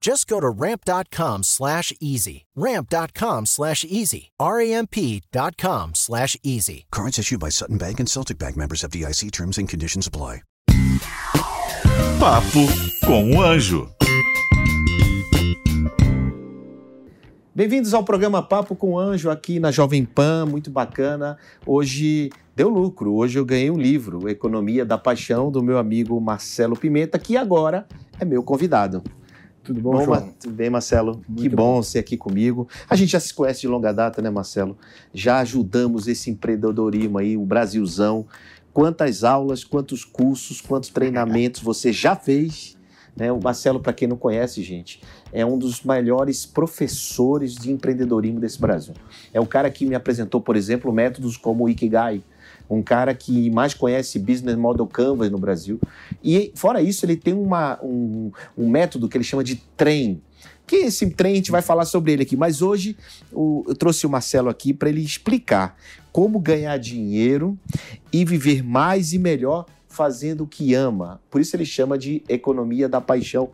Just go to ramp.com slash easy. Ramp.com slash easy. R-A-M-P.com slash easy. Cards issued by Sutton Bank and Celtic Bank members of DIC terms and conditions apply. Papo com o Anjo. Bem-vindos ao programa Papo com o Anjo aqui na Jovem Pan, muito bacana. Hoje deu lucro, hoje eu ganhei um livro, Economia da Paixão, do meu amigo Marcelo Pimenta, que agora é meu convidado. Tudo bom, Bom, João? Tudo bem, Marcelo? Muito que bom, você aqui comigo. A gente já se conhece de longa data, né, Marcelo? Já ajudamos esse empreendedorismo aí, o Brasilzão. Quantas aulas, quantos cursos, quantos treinamentos você já fez? Né? O Marcelo, para quem não conhece, gente, é um dos melhores professores de empreendedorismo desse Brasil. É o cara que me apresentou, por exemplo, métodos como o Ikigai, um cara que mais conhece Business Model Canvas no Brasil. E, fora isso, ele tem uma, um, um método que ele chama de trem. Que esse trem a gente vai falar sobre ele aqui, mas hoje o- eu trouxe o Marcelo aqui para ele explicar como ganhar dinheiro e viver mais e melhor fazendo o que ama. Por isso ele chama de economia da paixão.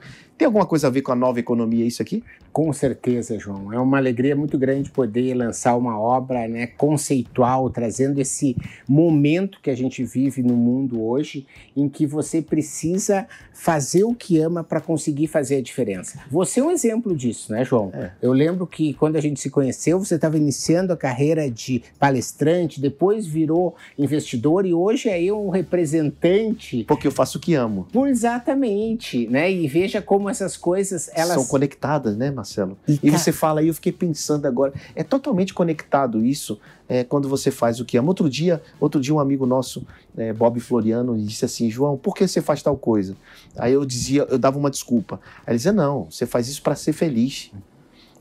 Tem alguma coisa a ver com a nova economia isso aqui? Com certeza, João. É uma alegria muito grande poder lançar uma obra né, conceitual, trazendo esse momento que a gente vive no mundo hoje, em que você precisa fazer o que ama para conseguir fazer a diferença. Você é um exemplo disso, né, João? É. Eu lembro que quando a gente se conheceu, você estava iniciando a carreira de palestrante, depois virou investidor e hoje é eu um representante. Porque eu faço o que amo. Exatamente, né? E veja como essas coisas elas São conectadas, né, Marcelo? E, E ca- você fala aí, eu fiquei pensando agora, é totalmente conectado isso é, quando você faz o que ama. Outro dia, outro dia um amigo nosso, é, Bob Floriano, disse assim, João, por que você faz tal coisa? Aí eu dizia, eu dava uma desculpa. Aí ele dizia, não, você faz isso para ser feliz.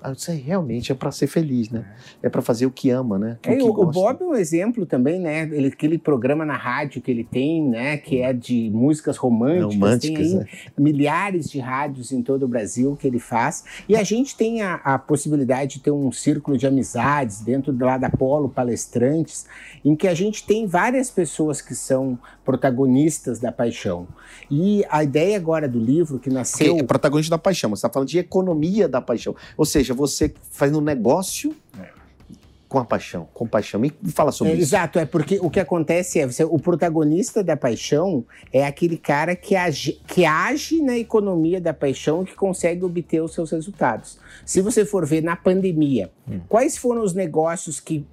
Aí eu disse, "É, realmente é para ser feliz, né? É para fazer o que ama, né? É, que o, o gosta. Bob é um exemplo também, né? Ele, aquele programa na rádio que ele tem, né? Que é de músicas românticas. Românticas, tem aí né? milhares de rádios em todo o Brasil que ele faz. E a gente tem a, a possibilidade de ter um círculo de amizades dentro lá da Polo Palestrantes, em que a gente tem várias pessoas que são protagonistas da paixão. E a ideia agora do livro que Porque nasceu. é protagonista da paixão, você está falando de economia da paixão. Ou seja, você faz um negócio com a paixão, com paixão. Me me fala sobre É, isso. Exato, é porque o que acontece é você, o protagonista da paixão é aquele cara que age, que age na economia da paixão e que consegue obter os seus resultados. Se você for ver na pandemia, Hum. quais foram os negócios que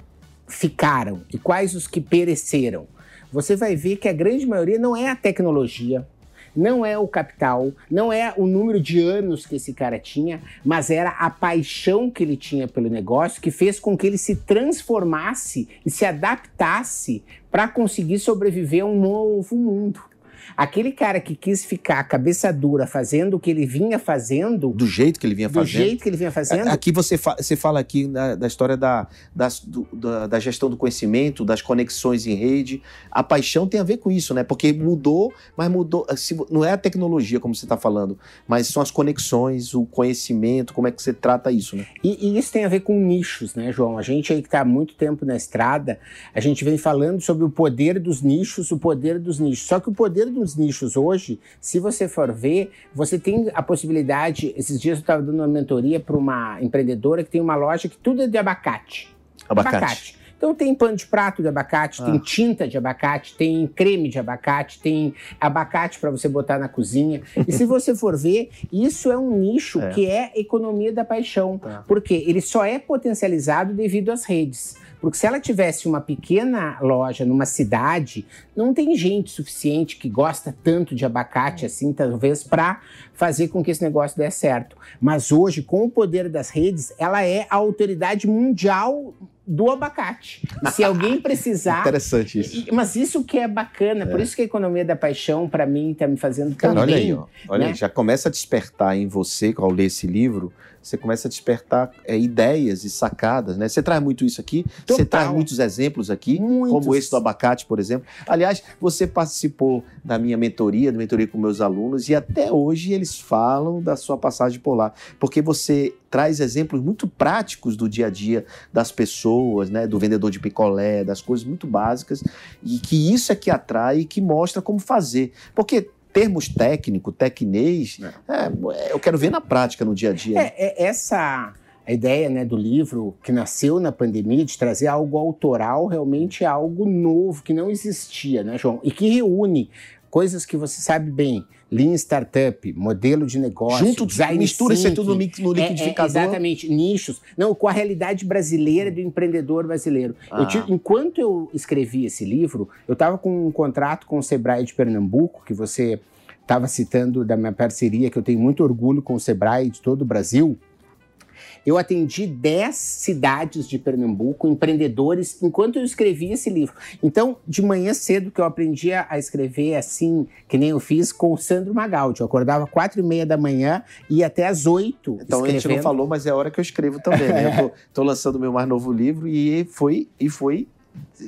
ficaram e quais os que pereceram? Você vai ver que a grande maioria não é a tecnologia, não é o capital, não é o número de anos que esse cara tinha, mas era a paixão que ele tinha pelo negócio que fez com que ele se transformasse e se adaptasse para conseguir sobreviver a um novo mundo. Aquele cara que quis ficar cabeça dura fazendo o que ele vinha fazendo, Do jeito que ele vinha do fazendo. jeito que ele vinha fazendo, Aqui você, fa- você fala aqui da, da história da, das- do- da, da gestão do conhecimento, das conexões em rede. A paixão tem a ver com isso, né? Porque mudou, mas mudou. se- não é a tecnologia, como você está falando, mas são as conexões, o conhecimento, como é que você trata isso, né? E, e isso tem a ver com nichos, né, João? A gente aí que está há muito tempo na estrada, a gente vem falando sobre o poder dos nichos, o poder dos nichos. Só que o poder dos nichos hoje, se você for ver, você tem a possibilidade. Esses dias eu estava dando uma mentoria para uma empreendedora que tem uma loja que tudo é de abacate. Abacate. Então tem pano de prato de abacate, Ah. tem tinta de abacate, tem creme de abacate, tem abacate para você botar na cozinha. E se você for ver, isso é um nicho É. que é economia da paixão. Tá. Porque ele só é potencializado devido às redes. Porque se ela tivesse uma pequena loja numa cidade, não tem gente suficiente que gosta tanto de abacate assim, talvez, para fazer com que esse negócio dê certo. Mas hoje, com o poder das redes, ela é a autoridade mundial do abacate. Se alguém precisar. Interessante isso. Mas isso que é bacana, por isso que a economia da paixão, para mim, está me fazendo tão Cara, olha bem. aí, ó. Olha né? aí, já começa a despertar em você, ao ler esse livro, você começa a despertar é, ideias e sacadas, né? Você traz muito isso aqui, você Total. traz muitos exemplos aqui, Muitos. como esse do abacate, por exemplo. Aliás, você participou da minha mentoria, da mentoria com meus alunos, e até hoje eles falam da sua passagem por lá, porque você traz exemplos muito práticos do dia a dia das pessoas, né? Do vendedor de picolé, das coisas muito básicas, e que isso é que atrai e que mostra como fazer. Porque termos técnico, tecnês, é, eu quero ver na prática, no dia a dia. É, é essa a ideia né, do livro que nasceu na pandemia de trazer algo autoral realmente é algo novo que não existia, né, João? E que reúne coisas que você sabe bem, Lean Startup, modelo de negócio, Junto, design mistura isso tudo no, mix- no é, é, liquidificador. exatamente, nichos. Não, com a realidade brasileira do empreendedor brasileiro. Ah. Eu tive- enquanto eu escrevi esse livro, eu estava com um contrato com o Sebrae de Pernambuco, que você estava citando da minha parceria, que eu tenho muito orgulho com o Sebrae de todo o Brasil. Eu atendi 10 cidades de Pernambuco, empreendedores, enquanto eu escrevi esse livro. Então, de manhã cedo que eu aprendi a escrever assim, que nem eu fiz com o Sandro Magaldi. Eu acordava quatro e meia da manhã e até às oito Então a gente não escrevendo. falou, mas é a hora que eu escrevo também. Né? Eu tô, tô lançando o meu mais novo livro e foi, e foi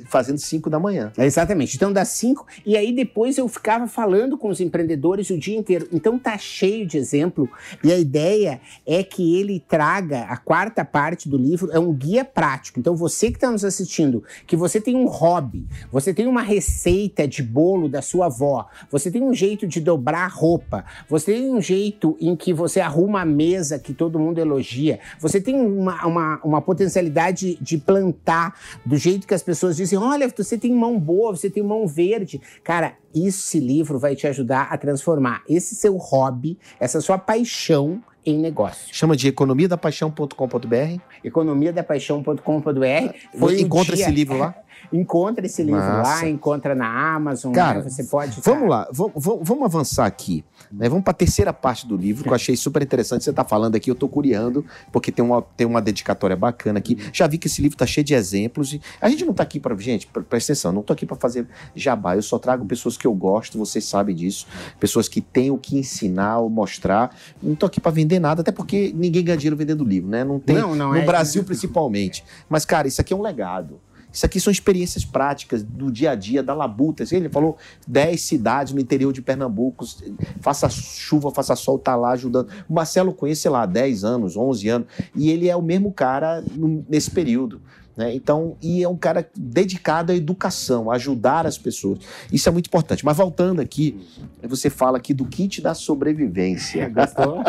fazendo cinco da manhã. Exatamente. Então das cinco. E aí depois eu ficava falando com os empreendedores o dia inteiro. Então tá cheio de exemplo. E a ideia é que ele traga a quarta parte do livro, é um guia prático. Então você que está nos assistindo, que você tem um hobby, você tem uma receita de bolo da sua avó, você tem um jeito de dobrar roupa, você tem um jeito em que você arruma a mesa que todo mundo elogia, você tem uma, uma, uma potencialidade de plantar do jeito que as pessoas dizem: olha, você tem mão boa, você tem mão verde. Cara, esse livro vai te ajudar a transformar esse seu hobby, essa sua paixão em negócio. Chama de economiadapaixão.com.br. economiadapaixão.com.br. Encontra dia- esse livro lá. Encontra esse livro Massa. lá, encontra na Amazon, Cara, né? você pode. Vamos lá, vamos, avançar aqui. né? Vamos para a terceira parte do livro, que eu achei super interessante. Você está falando aqui, eu estou curiando, porque tem uma, tem uma dedicatória bacana aqui. Já vi que esse livro está cheio de exemplos. E a gente não está aqui para. Gente, pre- presta atenção, não estou aqui para fazer jabá. Eu só trago pessoas que eu gosto, vocês sabem disso. Pessoas que têm o que ensinar ou mostrar. Não estou aqui para vender nada, até porque ninguém ganha dinheiro vendendo livro, né? Não tem. Não, não no é- Brasil, principalmente. Mas, cara, isso aqui é um legado. Isso aqui são experiências práticas do dia a dia, da labuta. Ele falou 10 cidades no interior de Pernambuco, faça chuva, faça sol, tá lá ajudando. O Marcelo conhece, sei lá, 10 anos, 11 anos, e ele é o mesmo cara nesse período. Né? Então, e é um cara dedicado à educação, a ajudar as pessoas. Isso é muito importante. Mas voltando aqui, você fala aqui do kit da sobrevivência. Gostou?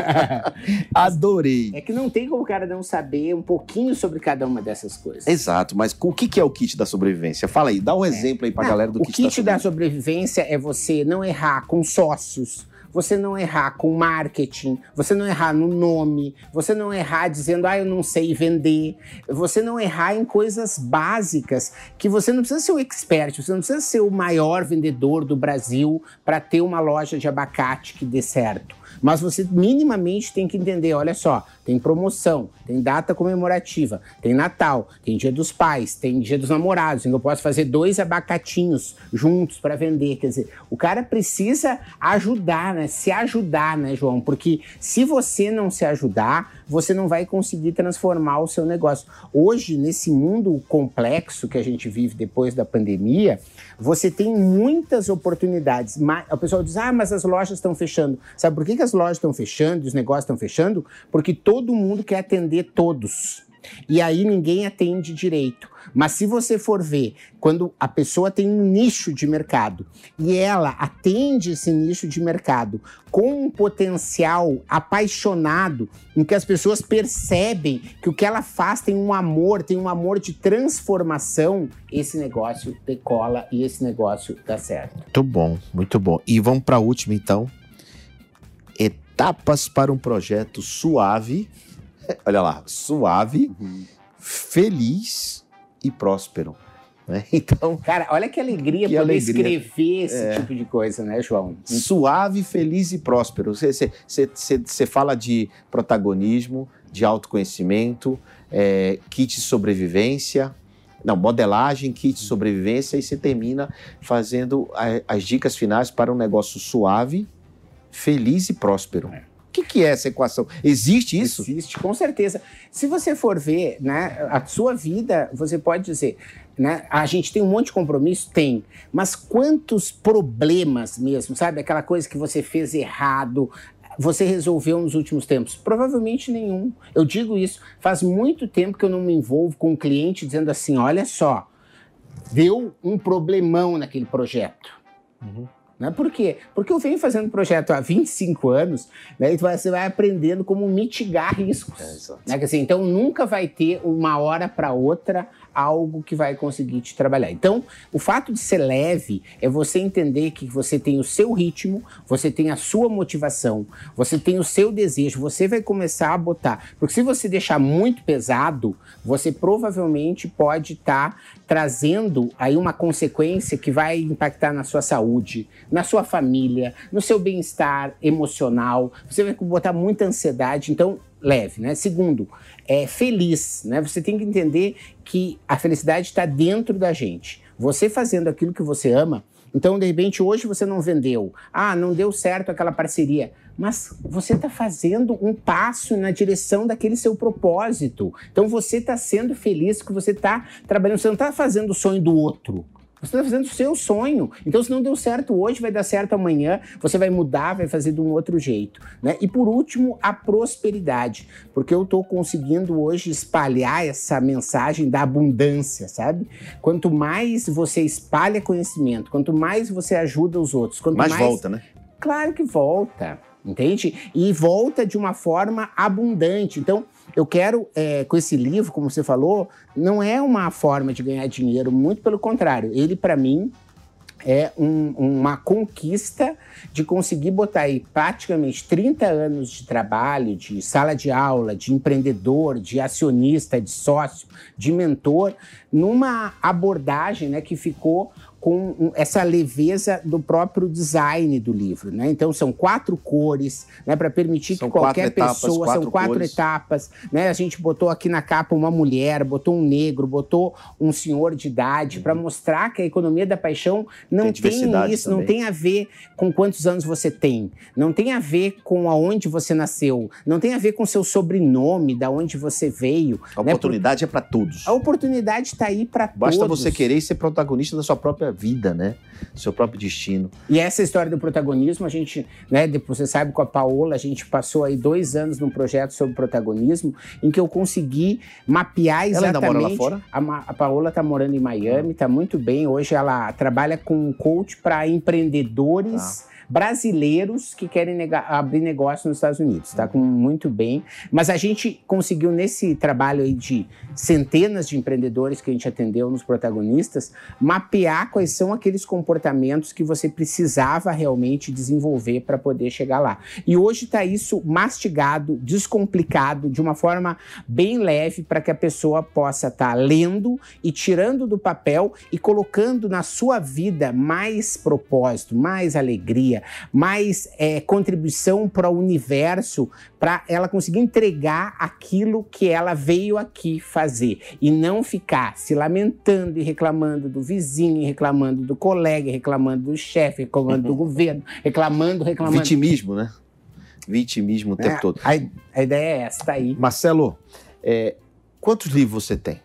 Adorei. é que não tem como o cara não saber um pouquinho sobre cada uma dessas coisas. Exato, mas o que que é o kit da sobrevivência? Fala aí, dá um exemplo aí pra Não, galera do o kit, kit, da da sobrevivência. sobrevivência é você não errar com sócios, você não errar com marketing, você não errar no nome, você não errar dizendo, ah, eu não sei vender, você não errar em coisas básicas que você não precisa ser o expert, você não precisa ser o maior vendedor do Brasil para ter uma loja de abacate que dê certo. Mas você minimamente tem que entender, olha só, tem promoção, tem data comemorativa, tem Natal, tem Dia dos Pais, tem Dia dos Namorados, em que eu posso fazer dois abacatinhos juntos para vender. Quer dizer, o cara precisa ajudar, né? Se ajudar, né, João? Porque se você não se ajudar, você não vai conseguir transformar o seu negócio. Hoje, nesse mundo complexo que a gente vive depois da pandemia, você tem muitas oportunidades. O pessoal diz: ah, mas as lojas estão fechando. Sabe por que, que as lojas estão fechando os negócios estão fechando? Porque todo mundo quer atender todos. E aí ninguém atende direito. Mas se você for ver, quando a pessoa tem um nicho de mercado e ela atende esse nicho de mercado com um potencial apaixonado, em que as pessoas percebem que o que ela faz tem um amor, tem um amor de transformação, esse negócio decola e esse negócio dá certo. Muito bom, muito bom. E vamos para a última, então. Etapas para um projeto suave. Olha lá, suave, feliz e próspero. Né? Então, Cara, olha que alegria Que poder alegria. escrever esse tipo de coisa, né, João? suave, feliz e próspero. Você, você, você, você- você fala de protagonismo, de autoconhecimento, é, kit de sobrevivência, não, modelagem, kit de sobrevivência, e você termina fazendo a- as dicas finais para um negócio suave, feliz e próspero. É. O que, que é essa equação? Existe isso? Existe, com certeza. Se você for ver, né, a sua vida, você pode dizer, né, a gente tem um monte de compromisso? Tem. Mas quantos problemas mesmo, sabe? Aquela coisa que você fez errado, você resolveu nos últimos tempos? Provavelmente nenhum. Eu digo isso, faz muito tempo que eu não me envolvo com um cliente dizendo assim, olha só, deu um problemão naquele projeto. Né? Por quê? Porque eu venho fazendo projeto há 25 anos, né? E você vai aprendendo como mitigar riscos. É, né? Dizer, então nunca vai ter uma hora para outra algo que vai conseguir te trabalhar. Então, o fato de ser leve é você entender que você tem o seu ritmo, você tem a sua motivação, você tem o seu desejo, você vai começar a botar. Porque se você deixar muito pesado, você provavelmente pode estar trazendo aí uma consequência que vai impactar na sua saúde, na sua família, no seu bem-estar emocional. Você vai botar muita ansiedade. Então, leve, né? Segundo, é feliz, né? Você tem que entender que a felicidade está dentro da gente. Você fazendo aquilo que você ama, então de repente hoje você não vendeu, ah, não deu certo aquela parceria, mas você está fazendo um passo na direção daquele seu propósito. Então você está sendo feliz que você está trabalhando, você não está fazendo o sonho do outro. Você está fazendo o seu sonho. Então, se não deu certo hoje, vai dar certo amanhã. Você vai mudar, vai fazer de um outro jeito. Né? E por último, a prosperidade. Porque eu estou conseguindo hoje espalhar essa mensagem da abundância, sabe? Quanto mais você espalha conhecimento, quanto mais você ajuda os outros, quanto Mas mais. volta, né? Claro que volta, entende? E volta de uma forma abundante. Então, eu quero, é, com esse livro, como você falou, não é uma forma de ganhar dinheiro, muito pelo contrário. Ele, para mim, é um- uma conquista de conseguir botar aí praticamente 30 anos de trabalho, de sala de aula, de empreendedor, de acionista, de sócio, de mentor, numa abordagem né, que ficou com essa leveza do próprio design do livro. Né? Então, são quatro cores né, para permitir São que qualquer etapas, pessoa, quatro são quatro cores. etapas. Né? A gente botou aqui na capa uma mulher, botou um negro, botou um senhor de idade, para mostrar que a economia da paixão não Tem tem, isso, não também. tem a ver com quantos anos você tem, não tem a ver com aonde você nasceu, não tem a ver com seu sobrenome, da onde você veio. A né? oportunidade é para todos. A oportunidade está aí para todos. Basta você querer ser protagonista da sua própria vida, né? Seu próprio destino. E essa história do protagonismo, a gente, né, você sabe com a Paola, a gente passou aí dois anos num projeto sobre protagonismo, em que eu consegui mapear Ela ainda exatamente. mora lá fora? A, a Paola está morando em Miami, está muito bem. Hoje ela trabalha com um coach para empreendedores. Tá. Brasileiros que querem abrir negócio nos Estados Unidos, tá com muito bem. Mas a gente conseguiu nesse trabalho aí de centenas de empreendedores que a gente atendeu nos protagonistas, mapear quais são aqueles comportamentos que você precisava realmente desenvolver para poder chegar lá. E hoje está isso mastigado, descomplicado, de uma forma bem leve para que a pessoa possa estar lendo e tirando do papel e colocando na sua vida mais propósito, mais alegria, mais é, contribuição para o universo, para ela conseguir entregar aquilo que ela veio aqui fazer e não ficar se lamentando e reclamando do vizinho, reclamando do colega, reclamando do chefe, reclamando do governo, reclamando, reclamando. Vitimismo, né? Vitimismo o tempo É, todo. A, a ideia é essa, tá aí. Marcelo, é, quantos livros você tem?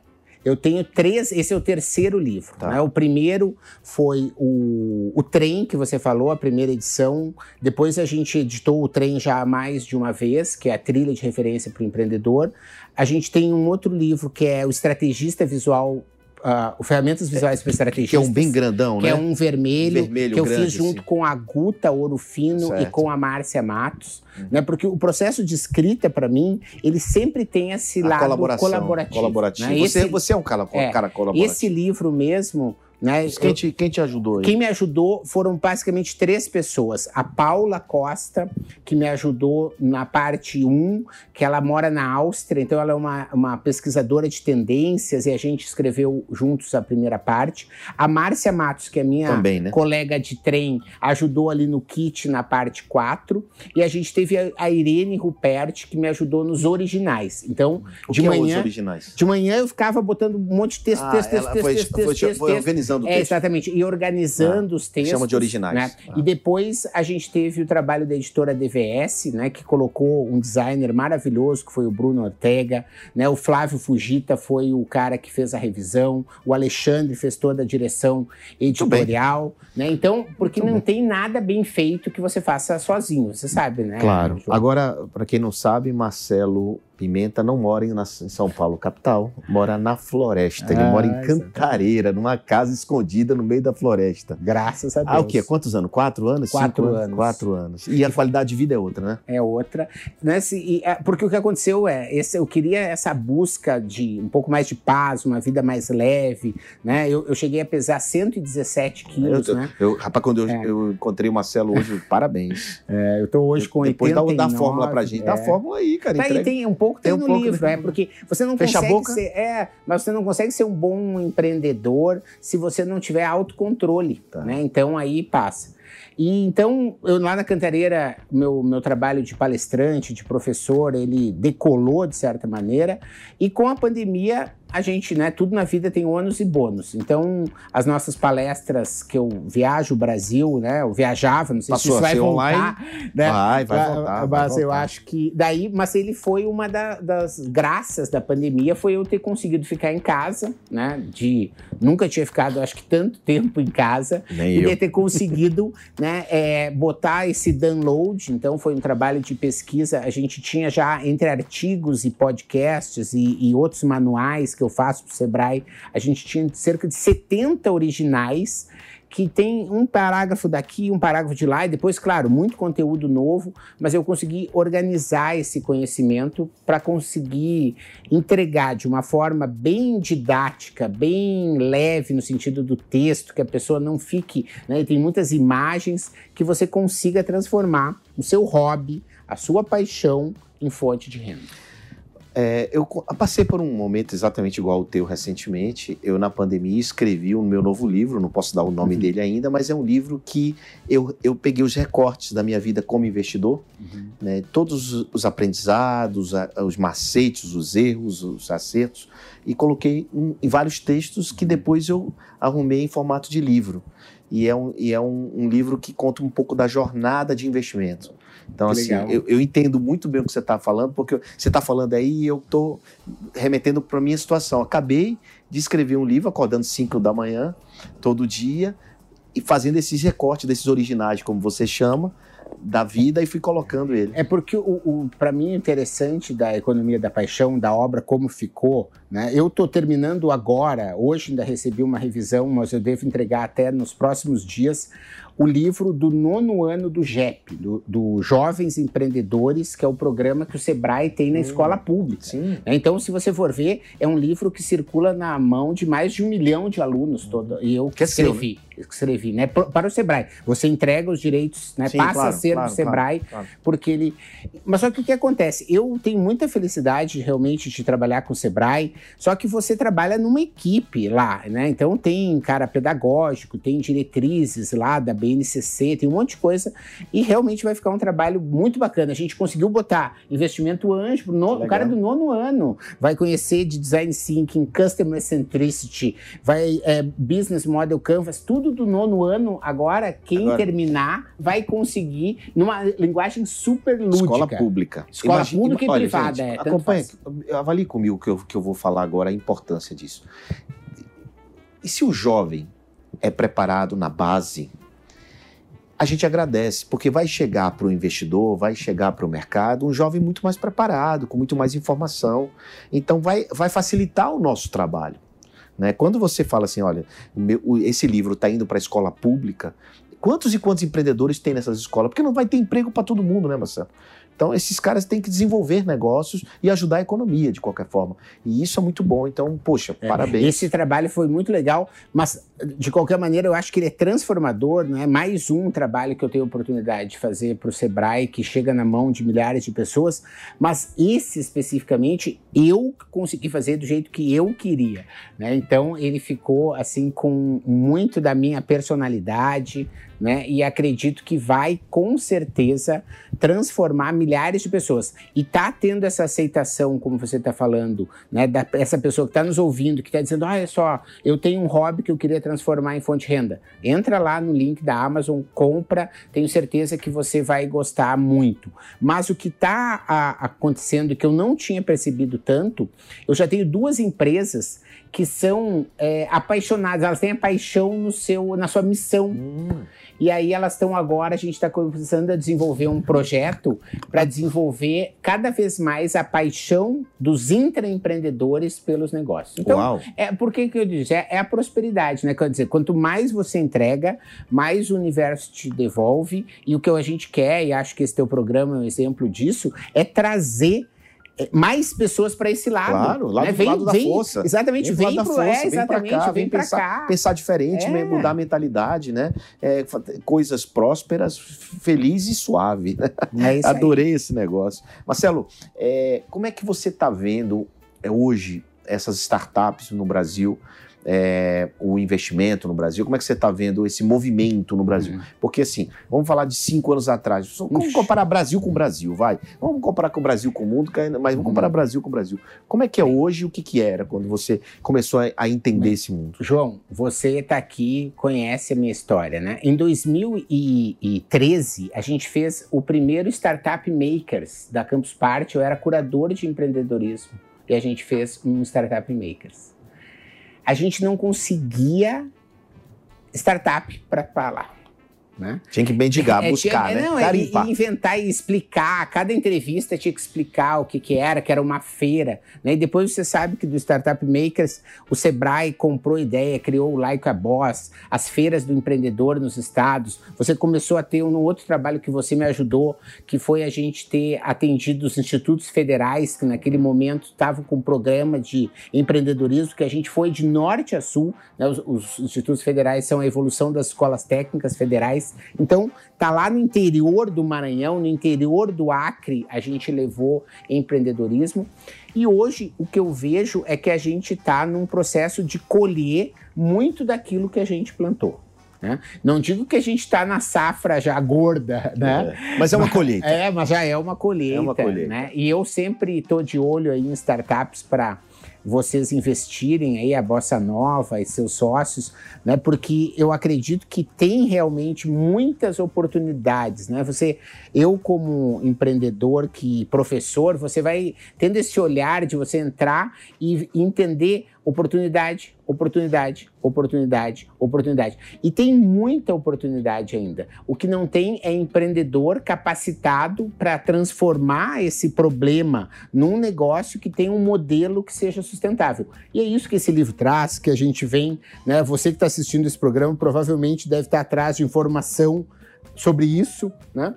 Eu tenho três, esse é o terceiro livro. Tá. né? O primeiro foi o, o Trem, que você falou, a primeira edição. Depois a gente editou o Trem já mais de uma vez, que é a trilha de referência para o empreendedor. A gente tem um outro livro que é o Estrategista Visual, ah, o Ferramentas Visuais para Que Estrategistas. é um bem grandão, que né? é um vermelho, Vermelho, que eu grande, fiz junto assim. com a Guta Ouro Fino e Certo. Uhum. com a Márcia Matos, né? Porque o processo de escrita para mim, ele sempre tem esse A lado colaboração, colaborativo. colaborativo. né? Você, Esse- você é um cara, é, cara colaborativo. esse livro mesmo, Né? Quem te, quem te ajudou aí? Quem me ajudou foram basicamente três pessoas. A Paula Costa, que me ajudou na parte 1, que ela mora na Áustria, então ela é uma, uma pesquisadora de tendências e a gente escreveu juntos a primeira parte. A Márcia Matos, que é minha Também, né? colega de trem, ajudou ali no kit na parte 4. E a gente teve a, a Irene Rupert, que me ajudou nos originais. Então, O de é os manhã. originais? De manhã eu ficava botando um monte de texto, Ah, texto, texto, texto, foi- texto, foi- texto, foi texto, organizando o É, texto. exatamente. E organizando os textos. chama de originais. né? Ah. E depois a gente teve o trabalho da editora DVS, né? Que colocou um designer maravilhoso, que foi o Bruno Ortega. Né? O Flávio Fugita foi o cara que fez a revisão. O Alexandre fez toda a direção editorial. Né? Então, porque Muito não bem. tem nada bem feito que você faça sozinho, você sabe, né? Claro. Agora, para quem não sabe, Marcelo Pimenta não mora em, São Paulo, capital. Mora na floresta. Ele Ah, mora em exatamente. Cantareira, numa casa escondida no meio da floresta. Graças a Deus. Ah, o quê? Quantos anos? Quatro anos? Quatro Cinco anos. Quatro anos. E a qualidade de vida é outra, né? é outra. Né? se- e, é, porque o que aconteceu é, esse, eu queria essa busca de um pouco mais de paz, uma vida mais leve, né? Eu, eu cheguei a pesar 117 quilos, eu, né? eu- rapaz, quando eu, É. eu encontrei o Marcelo hoje, parabéns. É, eu tô hoje com Depois dá, 89. dá a fórmula pra gente. Dá a é. fórmula aí, cara. Tá aí, tem um pouco tem, Tem um no pouco, livro, né? é porque você não Fecha consegue ser, é, mas você não consegue ser um bom empreendedor se você não tiver autocontrole, Tá. né? Então aí passa. E então, eu lá na Cantareira, meu, meu trabalho de palestrante, de professor, ele decolou de certa maneira. E com a pandemia, a gente, né, tudo na vida tem ônus e bônus. Então, as nossas palestras que eu viajo o Brasil, né, eu viajava, não sei Passou se isso vai voltar, né? Vai, vai voltar. vai Mas eu voltar. acho que. Daí, mas ele foi uma da- das graças da pandemia, foi eu ter conseguido ficar em casa, né? De. Nunca tinha ficado, acho que, tanto tempo em casa. Nem E eu. ter conseguido né, é, botar esse download. Então, foi um trabalho de pesquisa. A gente tinha já, entre artigos e podcasts e, e outros manuais que eu faço para o Sebrae, a gente tinha cerca de 70 originais que tem um parágrafo daqui, um parágrafo de lá, e depois, claro, muito conteúdo novo, mas eu consegui organizar esse conhecimento para conseguir entregar de uma forma bem didática, bem leve no sentido do texto, que a pessoa não fique, né, tem muitas imagens que você consiga transformar o seu hobby, a sua paixão em fonte de renda. É, eu passei por um momento exatamente igual ao teu recentemente. Eu, na pandemia, escrevi o meu novo livro, não posso dar o nome Uhum. dele ainda, mas é um livro que eu, eu peguei os recortes da minha vida como investidor, né, todos os- os aprendizados, os macetes, os erros, os acertos, e coloquei em, em vários textos que depois eu arrumei em formato de livro. E é um, e é um, um livro que conta um pouco da jornada de investimento. Então, assim, eu, eu entendo muito bem o que você está falando, porque você está falando aí e eu estou remetendo para a minha situação. Acabei de escrever um livro, acordando 5 da manhã, todo dia, e fazendo esses recortes desses originais, como você chama, da vida, e fui colocando ele. É porque o, o para mim o interessante da economia da paixão, da obra como ficou, né? Eu estou terminando agora, hoje ainda recebi uma revisão, mas eu devo entregar até nos próximos dias o livro do nono ano do JEP, do, do Jovens Empreendedores, que é o programa que o Sebrae tem na Hum. escola pública. Sim. né? Então, se você for ver, é um livro que circula na mão de mais de um milhão de alunos todo. E eu que seu, escrevi, escrevi, né? pro- Para o Sebrae. Você entrega os direitos, né? Sim, Passa claro, a ser claro, do Sebrae, claro. porque ele. Mas só que o que acontece? Eu tenho muita felicidade realmente de trabalhar com o Sebrae, só que você trabalha numa equipe lá, né? Então tem cara pedagógico, tem diretrizes lá da BNCC, tem um monte de coisa, e realmente vai ficar um trabalho muito bacana. A gente conseguiu botar investimento anjo, o cara do nono ano vai conhecer de design thinking, customer centricity, vai é, business model canvas, tudo do nono ano. Agora, quem Agora- terminar vai conseguir numa linguagem super lúdica. Escola pública. Escola pública e olha, privada, gente, é, faz. avalie comigo o que eu, que eu vou falar agora, a importância disso. E se o jovem é preparado na base, a gente agradece, porque vai chegar para o investidor, vai chegar para o mercado um jovem muito mais preparado, com muito mais informação. Então vai, vai facilitar o nosso trabalho. Né? Quando você fala assim, olha, esse livro está indo para a escola pública, Quantos e quantos empreendedores tem nessas escolas? Porque não vai ter emprego para todo mundo, né, Marcelo? Então, esses caras têm que desenvolver negócios e ajudar a economia de qualquer forma. E isso é muito bom. Então, poxa, é, parabéns. Esse trabalho foi muito legal, mas de qualquer maneira eu acho que ele é transformador, não é mais um trabalho que eu tenho oportunidade de fazer para o Sebrae que chega na mão de milhares de pessoas, mas esse especificamente eu consegui fazer do jeito que eu queria, né? Então ele ficou assim com muito da minha personalidade, né? E acredito que vai com certeza transformar milhares de pessoas. E tá tendo essa aceitação, como você está falando, né? Da, essa pessoa que está nos ouvindo, que está dizendo: olha só, eu tenho um hobby que eu queria transformar em fonte de renda. Entra lá no link da Amazon, compra, tenho certeza que você vai gostar muito. Mas o que está acontecendo que eu não tinha percebido tanto, eu já tenho duas empresas que são é, apaixonadas, elas têm a paixão no seu, na sua missão. Hum. E aí elas estão agora, a gente está começando a desenvolver um projeto para desenvolver cada vez mais a paixão dos intraempreendedores pelos negócios. Então, Uau. é por que, que eu disse? É, é, a prosperidade, né? Quer dizer, quanto mais você entrega, mais o universo te devolve. E o que a gente quer, e acho que esse teu programa é um exemplo disso, é trazer mais pessoas para esse lado. Claro, lado, né? vem, lado da vem, força. Exatamente, vem, vem, pro, é, vem, cá, vem pensar, cá. pensar diferente, é. mudar a mentalidade, né? É, coisas prósperas, feliz e suave. Né? É Adorei aí. esse negócio. Marcelo, é, como é que você está vendo é, hoje essas startups no Brasil? É, o investimento no Brasil? Como é que você está vendo esse movimento no Brasil? Uhum. Porque assim, vamos falar de cinco anos atrás. Vamos comparar Brasil com Brasil, vai. Vamos comparar com o Brasil com o mundo, mas vamos comparar uhum. Brasil com o Brasil. Como é que é hoje e o que, que era quando você começou a, a entender esse mundo? João, você está aqui, conhece a minha história, né? Em 2013, a gente fez o primeiro Startup Makers da Campus Party. Eu era curador de empreendedorismo e a gente fez um Startup Makers a gente não conseguia startup para falar. Né? Tinha que mendigar, é, buscar, tinha, né? Não, inventar e explicar. Cada entrevista tinha que explicar o que, que era, que era uma feira. Né? E depois você sabe que do Startup Makers, o Sebrae comprou ideia, criou o Like a Boss, as feiras do empreendedor nos estados. Você começou a ter um outro trabalho que você me ajudou, que foi a gente ter atendido os institutos federais, que naquele momento estavam com um programa de empreendedorismo, que a gente foi de norte a sul. Né? Os, os institutos federais são a evolução das escolas técnicas federais então, tá lá no interior do Maranhão, no interior do Acre, a gente levou empreendedorismo. E hoje o que eu vejo é que a gente está num processo de colher muito daquilo que a gente plantou. Né? Não digo que a gente está na safra já gorda, né? É, mas é uma colheita. É, mas já é uma colheita. É uma colheita. Né? E eu sempre estou de olho aí em startups para vocês investirem aí a Bossa Nova e seus sócios, né? Porque eu acredito que tem realmente muitas oportunidades, né? Você, eu como empreendedor, que professor, você vai tendo esse olhar de você entrar e entender oportunidade, oportunidade, oportunidade, oportunidade. E tem muita oportunidade ainda. O que não tem é empreendedor capacitado para transformar esse problema num negócio que tem um modelo que seja sustentável. E é isso que esse livro traz, que a gente vem, né? Você que está assistindo esse programa provavelmente deve estar atrás de informação sobre isso, né?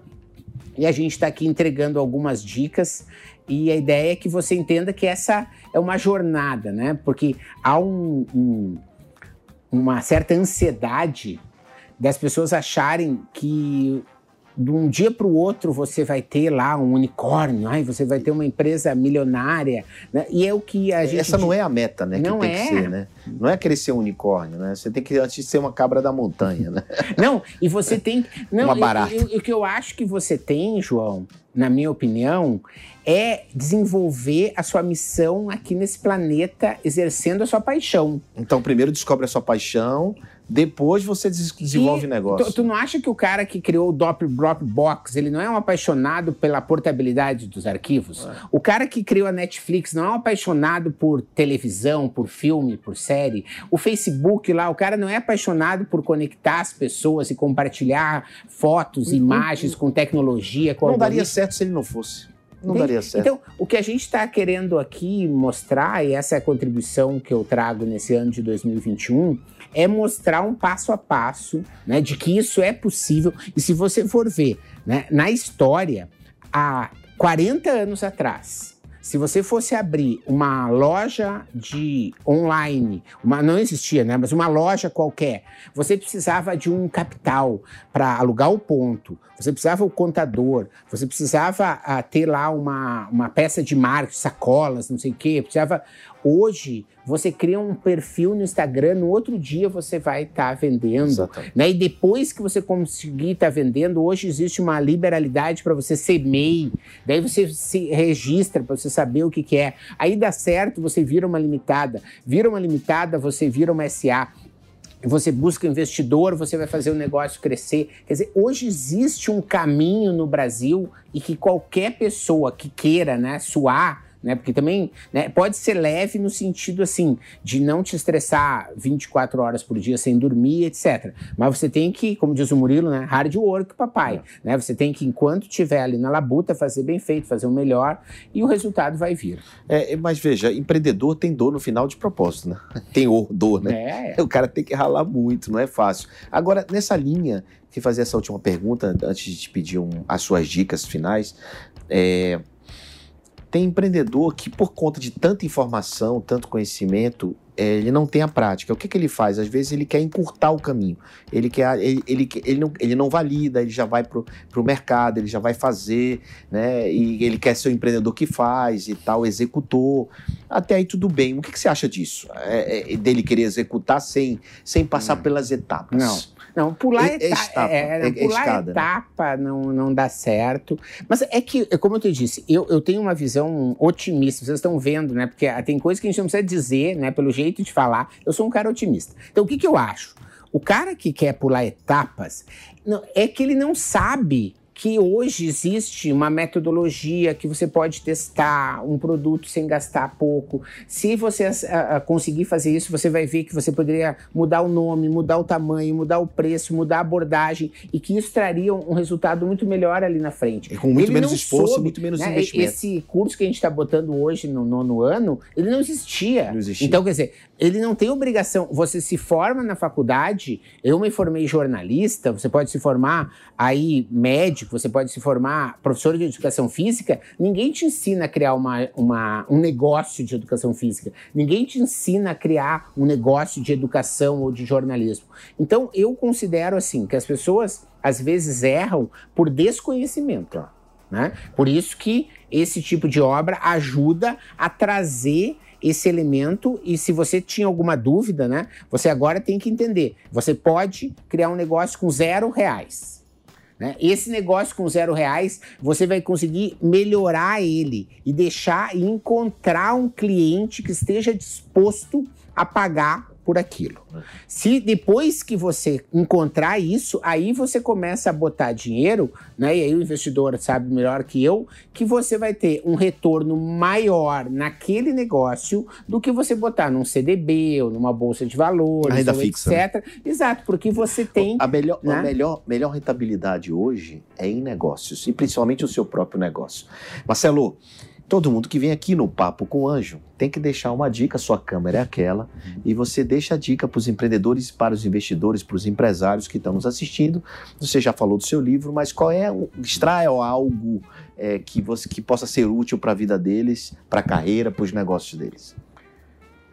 E a gente está aqui entregando algumas dicas e a ideia é que você entenda que essa é uma jornada, né? Porque há um, um, uma certa ansiedade das pessoas acharem que de um dia para o outro você vai ter lá um unicórnio, ai, você vai ter uma empresa milionária, né? E é o que a gente... Essa não é a meta, né? Não que tem é. que ser, né? Não é ser um unicórnio, né? Você tem que antes ser uma cabra da montanha, né? Não, e você tem... Não, uma barata. O que eu acho que você tem, João, na minha opinião, é desenvolver a sua missão aqui nesse planeta, exercendo a sua paixão. Então, primeiro descobre a sua paixão, depois você desenvolve e negócio. Tu, tu, não acha que o cara que criou o Dropbox, ele não é um apaixonado pela portabilidade dos arquivos? É. O cara que criou a Netflix não é um apaixonado por televisão, por filme, por série. O Facebook lá, o cara não é apaixonado por conectar as pessoas e compartilhar fotos, uhum. imagens com tecnologia. Com não daria certo se ele não fosse. não daria certo. Então, o que a gente está querendo aqui mostrar, e essa é a contribuição que eu trago nesse ano de 2021, é mostrar um passo a passo né, de que isso é possível. E se você for ver, né, na história, há 40 anos atrás, se você fosse abrir uma loja de online, uma, não existia, né? Mas uma loja qualquer, você precisava de um capital para alugar o ponto, você precisava o contador, você precisava uh, ter lá uma, uma peça de marketing, sacolas, não sei o quê, precisava. Hoje, você cria um perfil no Instagram, no outro dia você vai estar tá vendendo. Né? E depois que você conseguir estar tá vendendo, hoje existe uma liberalidade para você ser MEI. Daí você se registra para você saber o que, que é. Aí dá certo, você vira uma limitada. Vira uma limitada, você vira uma SA você busca investidor, você vai fazer o negócio crescer. Quer dizer, hoje existe um caminho no Brasil e que qualquer pessoa que queira né, suar né? Porque também né, pode ser leve no sentido assim de não te estressar 24 horas por dia sem dormir, etc. Mas você tem que, como diz o Murilo, né, hard work, papai. É. Né? Você tem que, enquanto estiver ali na labuta, fazer bem feito, fazer o melhor e o resultado vai vir. É, mas veja, empreendedor tem dor no final de propósito, né? Tem dor, né? É. O cara tem que ralar muito, não é fácil. Agora, nessa linha, que fazer essa última pergunta antes de te pedir um, as suas dicas finais. É, tem empreendedor que, por conta de tanta informação, tanto conhecimento, é, ele não tem a prática. O que, que ele faz? Às vezes ele quer encurtar o caminho. Ele, quer, ele, ele, ele, não, ele não valida, ele já vai para o mercado, ele já vai fazer, né? E ele quer ser o empreendedor que faz e tal, executor. Até aí tudo bem. O que, que você acha disso? É, é, dele querer executar sem, sem passar hum. pelas etapas? Não. Não, pular, é, etapa, é, é, pular escada, né? etapa né? não, não dá certo. Mas é que, como eu te disse, eu, eu tenho uma visão otimista. Vocês estão vendo, né? Porque tem coisas que a gente não precisa dizer, né? Pelo jeito de falar. Eu sou um cara otimista. Então, o que, que eu acho? O cara que quer pular etapas não, é que ele não sabe que hoje existe uma metodologia que você pode testar um produto sem gastar pouco. Se você a, a, conseguir fazer isso, você vai ver que você poderia mudar o nome, mudar o tamanho, mudar o preço, mudar a abordagem e que isso traria um, um resultado muito melhor ali na frente. E com muito ele menos esforço, soube, muito menos né, investimento. Esse curso que a gente está botando hoje no nono ano, ele não existia. Não existia. Então, quer dizer, ele não tem obrigação. Você se forma na faculdade, eu me formei jornalista, você pode se formar aí médico, você pode se formar professor de educação física, ninguém te ensina a criar uma, uma, um negócio de educação física. Ninguém te ensina a criar um negócio de educação ou de jornalismo. Então, eu considero assim que as pessoas às vezes erram por desconhecimento. Né? Por isso que esse tipo de obra ajuda a trazer esse elemento e se você tinha alguma dúvida, né, você agora tem que entender. Você pode criar um negócio com zero reais. Né? Esse negócio com zero reais, você vai conseguir melhorar ele e deixar e encontrar um cliente que esteja disposto a pagar por aquilo. Se depois que você encontrar isso, aí você começa a botar dinheiro, né? E aí o investidor sabe melhor que eu que você vai ter um retorno maior naquele negócio do que você botar num CDB ou numa bolsa de valores, renda fixa, etc. Né? Exato, porque você tem a melhor, né? a melhor, melhor rentabilidade hoje é em negócios e principalmente o seu próprio negócio. Marcelo, Todo mundo que vem aqui no Papo com o Anjo tem que deixar uma dica, sua câmera é aquela, uhum. e você deixa a dica para os empreendedores, para os investidores, para os empresários que estão nos assistindo. Você já falou do seu livro, mas qual é, extraia algo é, que, você, que possa ser útil para a vida deles, para a carreira, para os negócios deles?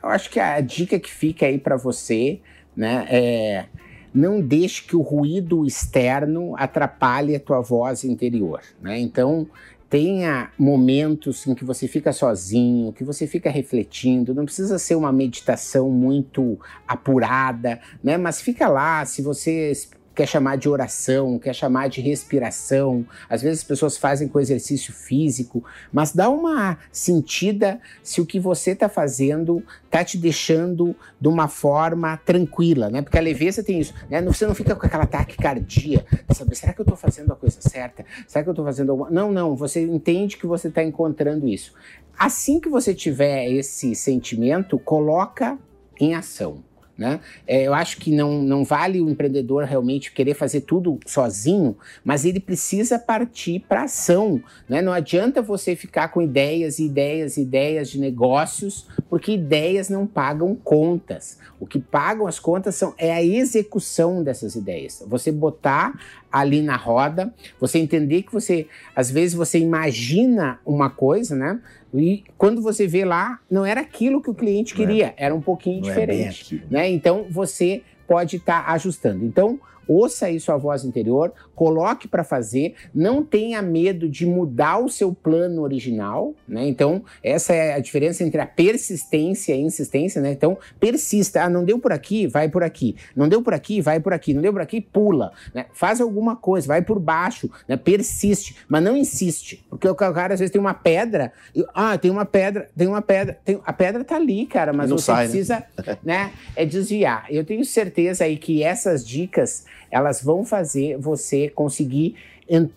Eu acho que a dica que fica aí para você, né, é não deixe que o ruído externo atrapalhe a tua voz interior, né? Então, tenha momentos em que você fica sozinho, que você fica refletindo. Não precisa ser uma meditação muito apurada, né? Mas fica lá, se você quer chamar de oração, quer chamar de respiração. Às vezes as pessoas fazem com exercício físico, mas dá uma sentida se o que você está fazendo está te deixando de uma forma tranquila, né? Porque a leveza tem isso, né? Você não fica com aquela taquicardia, sabe? Será que eu estou fazendo a coisa certa? Será que eu estou fazendo alguma... Não, não. Você entende que você está encontrando isso. Assim que você tiver esse sentimento, coloca em ação. Né? É, eu acho que não, não vale o empreendedor realmente querer fazer tudo sozinho, mas ele precisa partir para ação. Né? Não adianta você ficar com ideias, ideias, ideias de negócios, porque ideias não pagam contas. O que pagam as contas são, é a execução dessas ideias. Você botar ali na roda, você entender que você, às vezes, você imagina uma coisa, né? E quando você vê lá, não era aquilo que o cliente é. queria, era um pouquinho não é diferente. É né? Então você pode estar tá ajustando. Então, ouça aí sua voz interior, coloque para fazer, não tenha medo de mudar o seu plano original, né? Então, essa é a diferença entre a persistência e a insistência, né? Então, persista, ah, não deu por aqui, vai por aqui. Não deu por aqui, vai por aqui. Não deu por aqui, pula, né? Faz alguma coisa, vai por baixo, né? Persiste, mas não insiste, porque o cara às vezes tem uma pedra, e, ah, tem uma pedra, tem uma pedra, tem, a pedra tá ali, cara, mas você sai, né? precisa, né? né? É desviar. Eu tenho certeza aí que essas dicas elas vão fazer você conseguir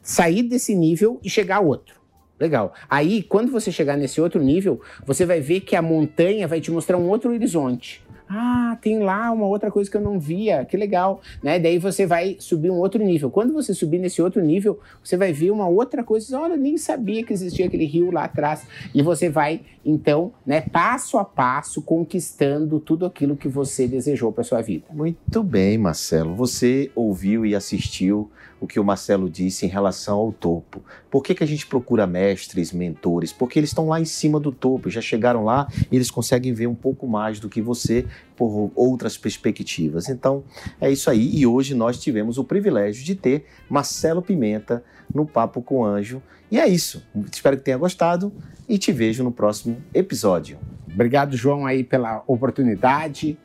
sair desse nível e chegar a outro. Legal. Aí, quando você chegar nesse outro nível, você vai ver que a montanha vai te mostrar um outro horizonte. Ah, tem lá uma outra coisa que eu não via, que legal, né? Daí você vai subir um outro nível. Quando você subir nesse outro nível, você vai ver uma outra coisa. Olha, nem sabia que existia aquele rio lá atrás. E você vai, então, né, passo a passo, conquistando tudo aquilo que você desejou para sua vida. Muito bem, Marcelo. Você ouviu e assistiu o que o Marcelo disse em relação ao topo. Por que, que a gente procura mestres, mentores? Porque eles estão lá em cima do topo, já chegaram lá e eles conseguem ver um pouco mais do que você por outras perspectivas. Então, é isso aí. E hoje nós tivemos o privilégio de ter Marcelo Pimenta no Papo com Anjo. E é isso. Espero que tenha gostado e te vejo no próximo episódio. Obrigado, João, aí pela oportunidade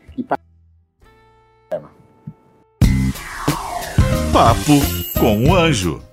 Papo com o Anjo.